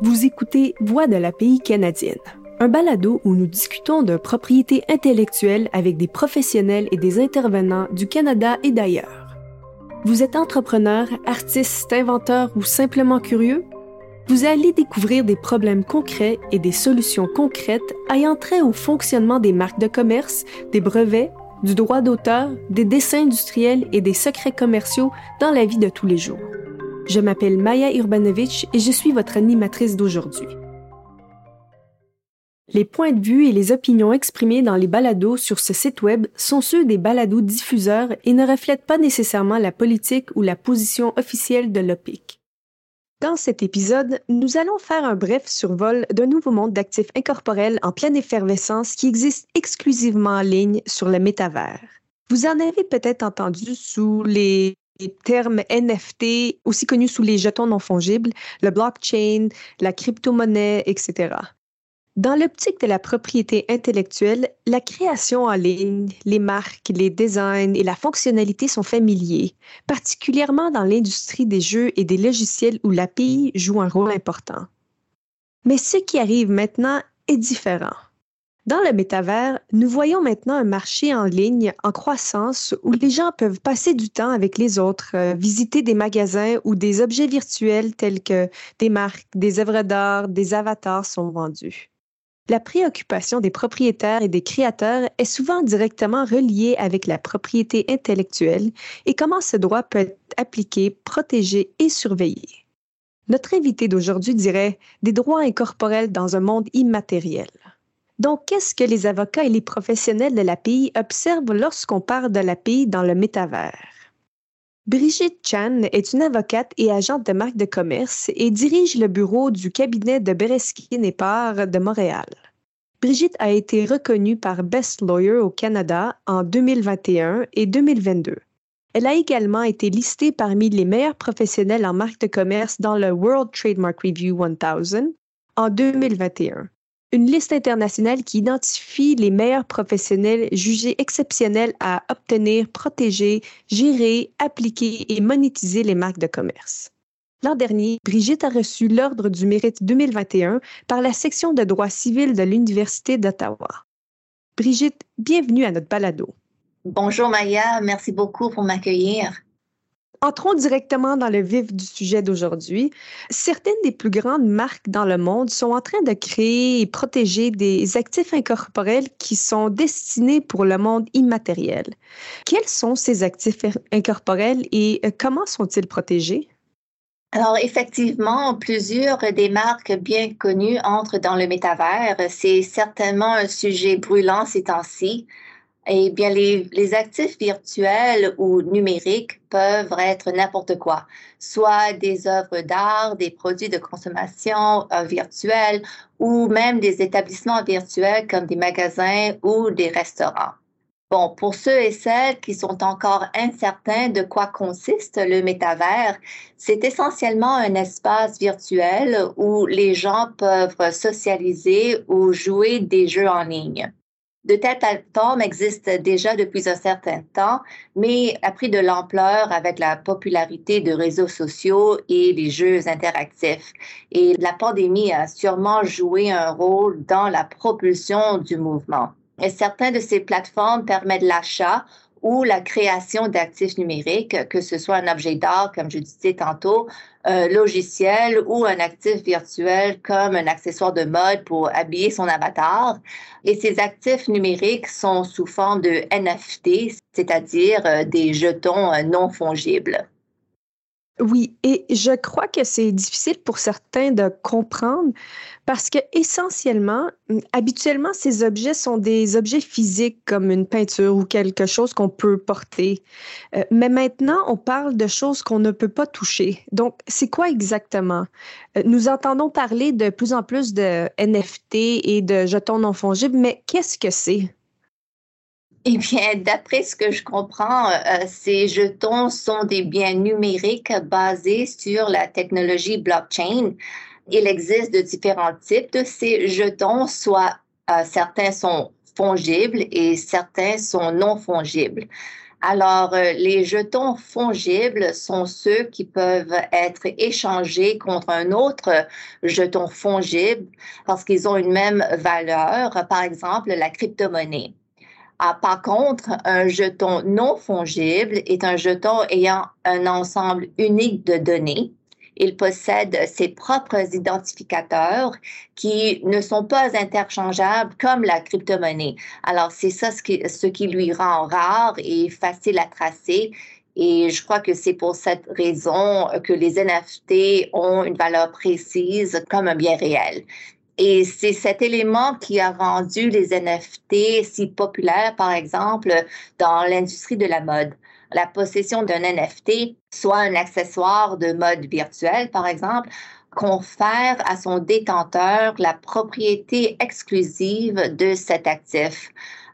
Vous écoutez Voix de la pays canadienne, un balado où nous discutons de propriété intellectuelle avec des professionnels et des intervenants du Canada et d'ailleurs. Vous êtes entrepreneur, artiste, inventeur ou simplement curieux? Vous allez découvrir des problèmes concrets et des solutions concrètes ayant trait au fonctionnement des marques de commerce, des brevets, du droit d'auteur, des dessins industriels et des secrets commerciaux dans la vie de tous les jours. Je m'appelle Maya Urbanovic et je suis votre animatrice d'aujourd'hui. Les points de vue et les opinions exprimées dans les balados sur ce site web sont ceux des balados diffuseurs et ne reflètent pas nécessairement la politique ou la position officielle de l'OPIC. Dans cet épisode, nous allons faire un bref survol d'un nouveau monde d'actifs incorporels en pleine effervescence qui existe exclusivement en ligne sur le métavers. Vous en avez peut-être entendu sous les termes NFT, aussi connus sous les jetons non fongibles, le blockchain, la crypto-monnaie, etc. Dans l'optique de la propriété intellectuelle, la création en ligne, les marques, les designs et la fonctionnalité sont familiers, particulièrement dans l'industrie des jeux et des logiciels où l'API joue un rôle important. Mais ce qui arrive maintenant est différent. Dans le métavers, nous voyons maintenant un marché en ligne en croissance où les gens peuvent passer du temps avec les autres, euh, visiter des magasins où des objets virtuels tels que des marques, des œuvres d'art, des avatars sont vendus. La préoccupation des propriétaires et des créateurs est souvent directement reliée avec la propriété intellectuelle et comment ce droit peut être appliqué, protégé et surveillé. Notre invité d'aujourd'hui dirait des droits incorporels dans un monde immatériel. Donc, qu'est-ce que les avocats et les professionnels de l'API observent lorsqu'on parle de l'API dans le métavers? Brigitte Chan est une avocate et agente de marque de commerce et dirige le bureau du cabinet de Bereskin et de Montréal. Brigitte a été reconnue par Best Lawyer au Canada en 2021 et 2022. Elle a également été listée parmi les meilleurs professionnels en marque de commerce dans le World Trademark Review 1000 en 2021 une liste internationale qui identifie les meilleurs professionnels jugés exceptionnels à obtenir, protéger, gérer, appliquer et monétiser les marques de commerce. L'an dernier, Brigitte a reçu l'Ordre du mérite 2021 par la section de droit civil de l'Université d'Ottawa. Brigitte, bienvenue à notre balado. Bonjour Maya, merci beaucoup pour m'accueillir. Entrons directement dans le vif du sujet d'aujourd'hui. Certaines des plus grandes marques dans le monde sont en train de créer et protéger des actifs incorporels qui sont destinés pour le monde immatériel. Quels sont ces actifs incorporels et euh, comment sont-ils protégés? Alors, effectivement, plusieurs des marques bien connues entrent dans le métavers. C'est certainement un sujet brûlant ces temps-ci. Eh bien, les, actifs virtuels ou numériques peuvent être n'importe quoi, soit des œuvres d'art, des produits de consommation euh, virtuels ou même des établissements virtuels comme des magasins ou des restaurants. Bon, pour ceux et celles qui sont encore incertains de quoi consiste le métavers, c'est essentiellement un espace virtuel où les gens peuvent socialiser ou jouer des jeux en ligne. De telles plateformes existent déjà depuis un certain temps, mais a pris de l'ampleur avec la popularité de réseaux sociaux et les jeux interactifs. Et la pandémie a sûrement joué un rôle dans la propulsion du mouvement. Et certaines de ces plateformes permettent l'achat ou la création d'actifs numériques, que ce soit un objet d'art, comme je disais tantôt, un logiciel ou un actif virtuel comme un accessoire de mode pour habiller son avatar. Et ces actifs numériques sont sous forme de NFT, c'est-à-dire euh, des jetons euh, non fongibles. Oui, et je crois que c'est difficile pour certains de comprendre parce que essentiellement, habituellement, ces objets sont des objets physiques comme une peinture ou quelque chose qu'on peut porter. Euh, mais maintenant, on parle de choses qu'on ne peut pas toucher. Donc, c'est quoi exactement? Euh, nous entendons parler de plus en plus de NFT et de jetons non fongibles, mais qu'est-ce que c'est? Eh bien, d'après ce que je comprends, euh, ces jetons sont des biens numériques basés sur la technologie blockchain. Il existe de différents types de ces jetons, soit euh, certains sont fongibles et certains sont non fongibles. Alors, euh, les jetons fongibles sont ceux qui peuvent être échangés contre un autre jeton fongible parce qu'ils ont une même valeur, par exemple la crypto-monnaie. Ah, par contre, un jeton non fongible est un jeton ayant un ensemble unique de données il possède ses propres identificateurs qui ne sont pas interchangeables comme la crypto-monnaie. Alors, c'est ça ce qui, ce qui lui rend rare et facile à tracer. Et je crois que c'est pour cette raison que les NFT ont une valeur précise comme un bien réel. Et c'est cet élément qui a rendu les NFT si populaires, par exemple, dans l'industrie de la mode la possession d'un NFT, soit un accessoire de mode virtuel, par exemple, confère à son détenteur la propriété exclusive de cet actif.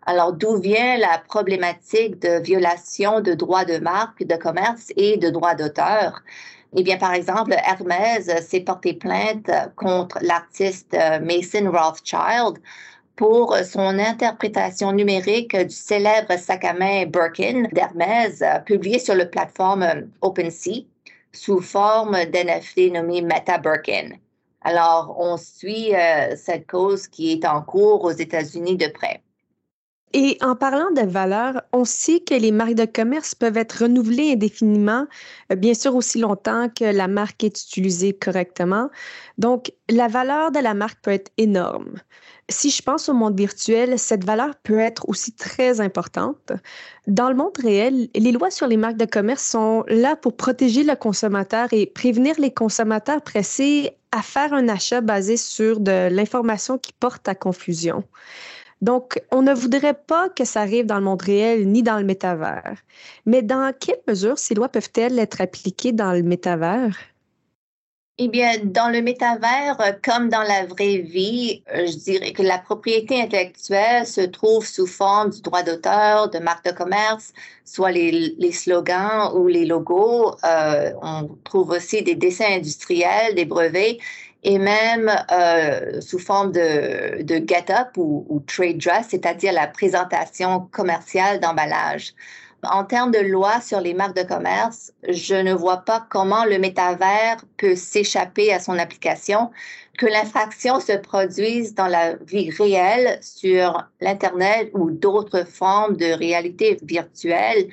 Alors, d'où vient la problématique de violation de droits de marque, de commerce et de droits d'auteur? Eh bien, par exemple, Hermès s'est porté plainte contre l'artiste Mason Rothschild pour son interprétation numérique du célèbre sac à main Birkin d'Hermès, euh, publié sur la plateforme euh, OpenSea sous forme d'NFT nommé Meta Birkin. Alors, on suit euh, cette cause qui est en cours aux États-Unis de près. Et en parlant de valeur, on sait que les marques de commerce peuvent être renouvelées indéfiniment, bien sûr aussi longtemps que la marque est utilisée correctement. Donc, la valeur de la marque peut être énorme. Si je pense au monde virtuel, cette valeur peut être aussi très importante. Dans le monde réel, les lois sur les marques de commerce sont là pour protéger le consommateur et prévenir les consommateurs pressés à faire un achat basé sur de l'information qui porte à confusion. Donc, on ne voudrait pas que ça arrive dans le monde réel ni dans le métavers. Mais dans quelle mesure ces lois peuvent-elles être appliquées dans le métavers? Eh bien, dans le métavers, euh, comme dans la vraie vie, euh, je dirais que la propriété intellectuelle se trouve sous forme du droit d'auteur, de marque de commerce, soit les, slogans ou les logos. Euh, on trouve aussi des dessins industriels, des brevets, et même sous forme de, de get-up ou, ou trade dress, c'est-à-dire la présentation commerciale d'emballage. En termes de loi sur les marques de commerce, je ne vois pas comment le métavers peut s'échapper à son application, que l'infraction se produise dans la vie réelle sur l'Internet ou d'autres formes de réalité virtuelle.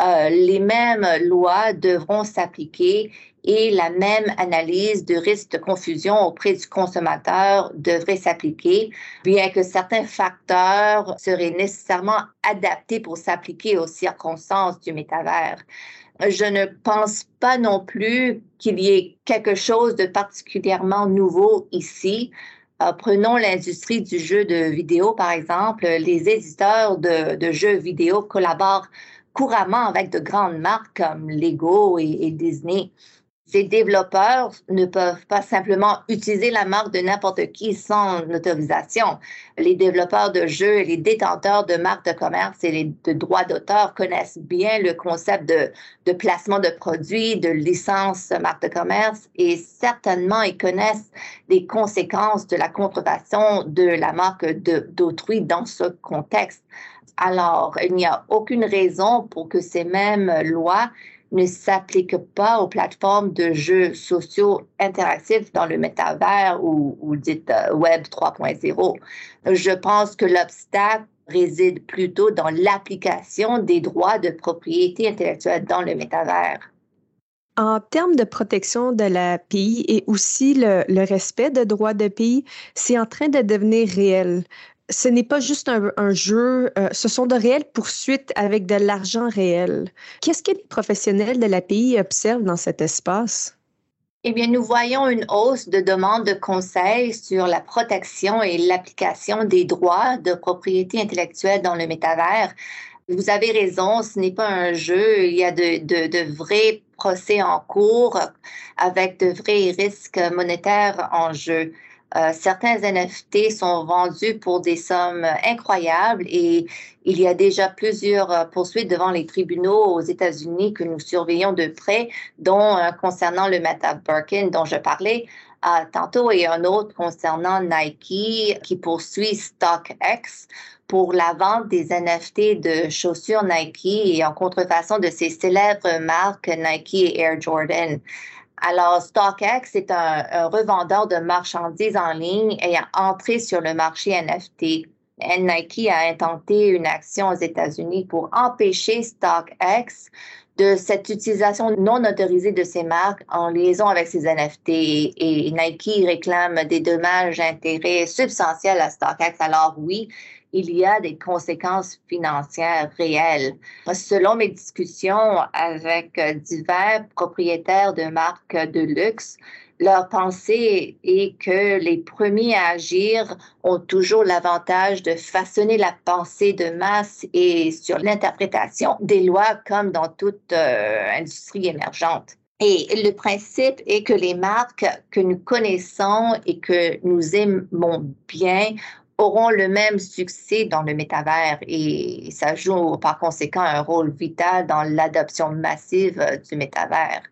Euh, les mêmes lois devront s'appliquer et la même analyse de risque de confusion auprès du consommateur devrait s'appliquer, bien que certains facteurs seraient nécessairement adaptés pour s'appliquer aux circonstances du métavers. Je ne pense pas non plus qu'il y ait quelque chose de particulièrement nouveau ici. Euh, prenons l'industrie du jeu de vidéo, par exemple. Les éditeurs de, de jeux vidéo collaborent couramment avec de grandes marques comme Lego et Disney. Ces développeurs ne peuvent pas simplement utiliser la marque de n'importe qui sans autorisation. Les développeurs de jeux et les détenteurs de marques de commerce et de droits d'auteur connaissent bien le concept de, de placement de produits, de licence marque de commerce et certainement ils connaissent les conséquences de la contrefaçon de la marque d'autrui dans ce contexte. Alors, il n'y a aucune raison pour que ces mêmes lois ne s'applique pas aux plateformes de jeux sociaux interactifs dans le métavers ou, ou dit euh, Web 3.0. Je pense que l'obstacle réside plutôt dans l'application des droits de propriété intellectuelle dans le métavers. En termes de protection de la pays et aussi le, le respect de droits de pays, c'est en train de devenir réel ce n'est pas juste un, jeu, euh, ce sont de réelles poursuites avec de l'argent réel. Qu'est-ce que les professionnels de l'API observent dans cet espace? Eh bien, nous voyons une hausse de demandes de conseils sur la protection et l'application des droits de propriété intellectuelle dans le métavers. Vous avez raison, ce n'est pas un jeu, il y a de, vrais procès en cours avec de vrais risques monétaires en jeu. Euh, certains NFT sont vendus pour des sommes incroyables et il y a déjà plusieurs euh, poursuites devant les tribunaux aux États-Unis que nous surveillons de près, dont concernant le Meta Birkin dont je parlais tantôt et un autre concernant Nike qui poursuit StockX pour la vente des NFT de chaussures Nike et en contrefaçon de ces célèbres marques Nike et Air Jordan. Alors, StockX est un, revendeur de marchandises en ligne ayant entré sur le marché NFT. Nike a intenté une action aux États-Unis pour empêcher StockX de cette utilisation non autorisée de ces marques en liaison avec ces NFT. Et Nike réclame des dommages intérêts substantiels à StockX. Alors oui, il y a des conséquences financières réelles. Selon mes discussions avec divers propriétaires de marques de luxe, leur pensée est que les premiers à agir ont toujours l'avantage de façonner la pensée de masse et sur l'interprétation des lois comme dans toute euh, industrie émergente. Et le principe est que les marques que nous connaissons et que nous aimons bien auront le même succès dans le métavers et ça joue par conséquent un rôle vital dans l'adoption massive du métavers.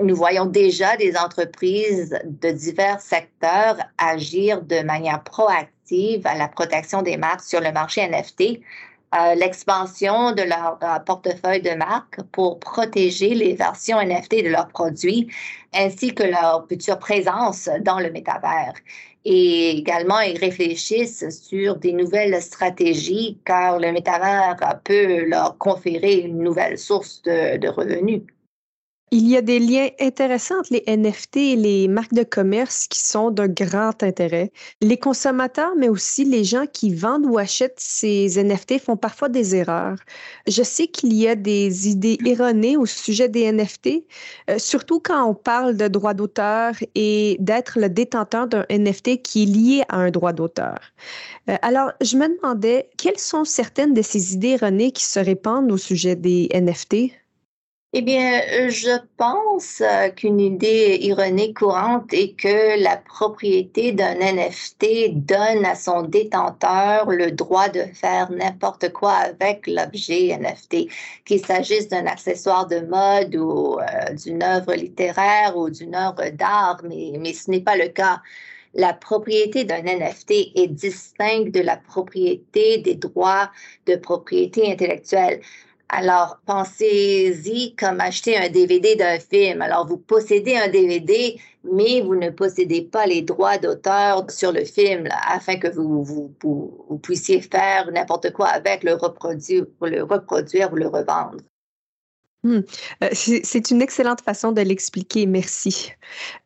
Nous voyons déjà des entreprises de divers secteurs agir de manière proactive à la protection des marques sur le marché NFT, euh, l'expansion de leur portefeuille de marques pour protéger les versions NFT de leurs produits, ainsi que leur future présence dans le métavers. Et également, ils réfléchissent sur des nouvelles stratégies car le métavers peut leur conférer une nouvelle source de, revenus. Il y a des liens intéressants entre les NFT et les marques de commerce qui sont d'un grand intérêt. Les consommateurs, mais aussi les gens qui vendent ou achètent ces NFT font parfois des erreurs. Je sais qu'il y a des idées erronées au sujet des NFT, euh, surtout quand on parle de droit d'auteur et d'être le détenteur d'un NFT qui est lié à un droit d'auteur. Euh, alors, je me demandais quelles sont certaines de ces idées erronées qui se répandent au sujet des NFT? Eh bien, euh, je pense euh, qu'une idée ironique courante est que la propriété d'un NFT donne à son détenteur le droit de faire n'importe quoi avec l'objet NFT, qu'il s'agisse d'un accessoire de mode ou euh, d'une œuvre littéraire ou d'une œuvre d'art, mais, mais ce n'est pas le cas. La propriété d'un NFT est distincte de la propriété des droits de propriété intellectuelle. Alors, pensez-y comme acheter un DVD d'un film. Alors, vous possédez un DVD, mais vous ne possédez pas les droits d'auteur sur le film afin que vous, puissiez faire n'importe quoi avec, le reproduire, le reproduire ou le revendre. Hmm. Euh, c'est une excellente façon de l'expliquer, merci.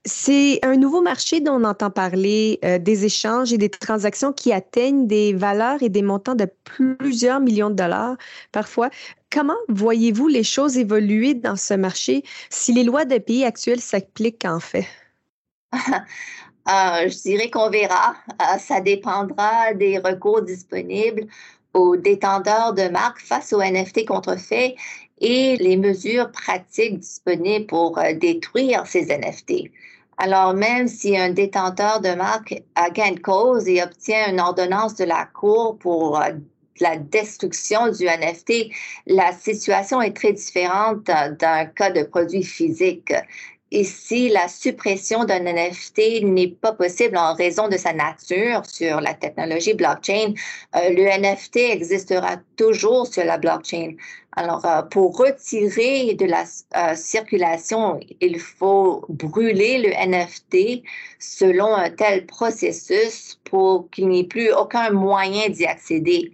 C'est un nouveau marché dont on entend parler, euh, des échanges et des transactions qui atteignent des valeurs et des montants de plusieurs millions de dollars parfois. Comment voyez-vous les choses évoluer dans ce marché si les lois des pays actuels s'appliquent en fait? Euh, je dirais qu'on verra. ça dépendra des recours disponibles aux détenteurs de marques face aux NFT contrefaits et les mesures pratiques disponibles pour euh, détruire ces NFT. Alors, même si un détenteur de marque a gain de cause et obtient une ordonnance de la Cour pour euh, la destruction du NFT, la situation est très différente d'un cas de produit physique. Ici, la suppression d'un NFT n'est pas possible en raison de sa nature sur la technologie blockchain. Euh, le NFT existera toujours sur la blockchain. Alors, euh, pour retirer de la euh, circulation, il faut brûler le NFT selon un tel processus pour qu'il n'y ait plus aucun moyen d'y accéder.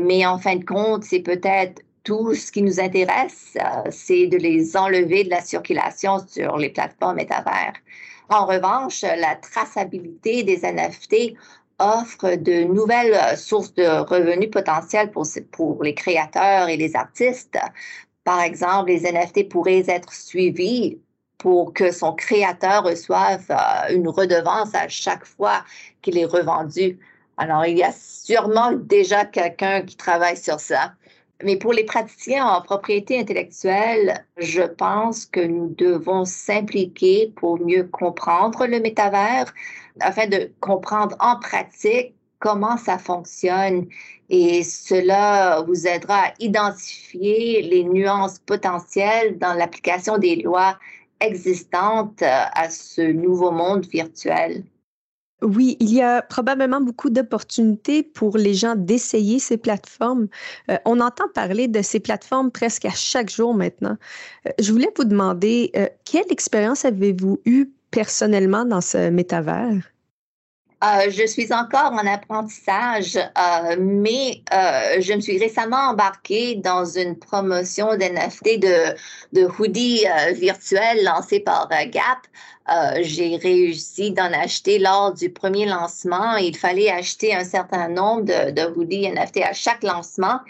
mais en fin de compte, c'est peut-être tout ce qui nous intéresse, euh, c'est de les enlever de la circulation sur les plateformes métavers. En revanche, la traçabilité des NFT offre de nouvelles euh, sources de revenus potentiels pour, pour les créateurs et les artistes. Par exemple, les NFT pourraient être suivis pour que son créateur reçoive euh, une redevance à chaque fois qu'il est revendu. Alors, il y a sûrement déjà quelqu'un qui travaille sur ça. Mais pour les praticiens en propriété intellectuelle, je pense que nous devons s'impliquer pour mieux comprendre le métavers, afin de comprendre en pratique comment ça fonctionne et cela vous aidera à identifier les nuances potentielles dans l'application des lois existantes à ce nouveau monde virtuel. Oui, il y a probablement beaucoup d'opportunités pour les gens d'essayer ces plateformes. Euh, on entend parler de ces plateformes presque à chaque jour maintenant. Euh, je voulais vous demander, euh, quelle expérience avez-vous eue personnellement dans ce métavers? Euh, je suis encore en apprentissage, euh, mais euh, je me suis récemment embarquée dans une promotion d'NFT de, de hoodie virtuel lancée par Gap. J'ai réussi d'en acheter lors du premier lancement. Il fallait acheter un certain nombre de, de hoodies NFT à chaque lancement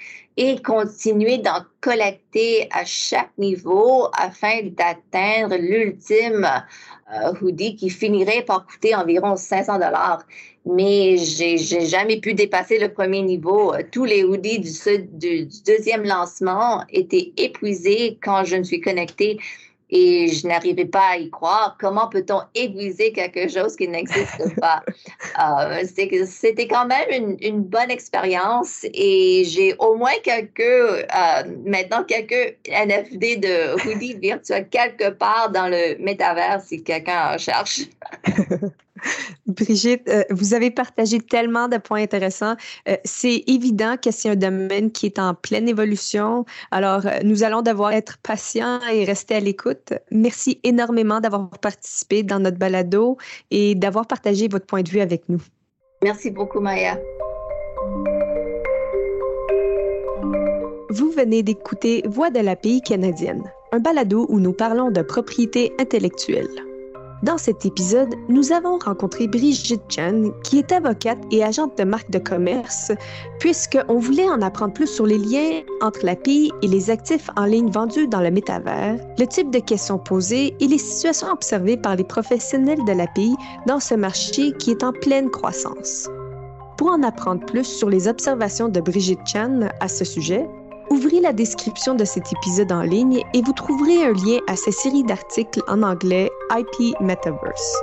et continuer d'en collecter à chaque niveau afin d'atteindre l'ultime euh, hoodie qui finirait par coûter environ 500 dollars. Mais j'ai jamais pu dépasser le premier niveau. Tous les hoodies du deuxième lancement étaient épuisés quand je me suis connectée et je n'arrivais pas à y croire. Comment peut-on aiguiser quelque chose qui n'existe pas? euh, C'était quand même une, une bonne expérience et j'ai au moins quelques, euh, maintenant quelques NFD de hoodie virtuel quelque part dans le métavers si quelqu'un en cherche. Brigitte, euh, vous avez partagé tellement de points intéressants. Euh, c'est évident que c'est un domaine qui est en pleine évolution. Alors, euh, nous allons devoir être patients et rester à l'écoute. Merci énormément d'avoir participé dans notre balado et d'avoir partagé votre point de vue avec nous. Merci beaucoup, Maya. Vous venez d'écouter Voix de la pays canadienne, un balado où nous parlons de propriété intellectuelle. Dans cet épisode, nous avons rencontré Brigitte Chan, qui est avocate et agente de marque de commerce, puisqu'on voulait en apprendre plus sur les liens entre l'API et les actifs en ligne vendus dans le métavers, le type de questions posées et les situations observées par les professionnels de l'API dans ce marché qui est en pleine croissance. Pour en apprendre plus sur les observations de Brigitte Chan à ce sujet, Ouvrez la description de cet épisode en ligne et vous trouverez un lien à sa série d'articles en anglais IP Metaverse.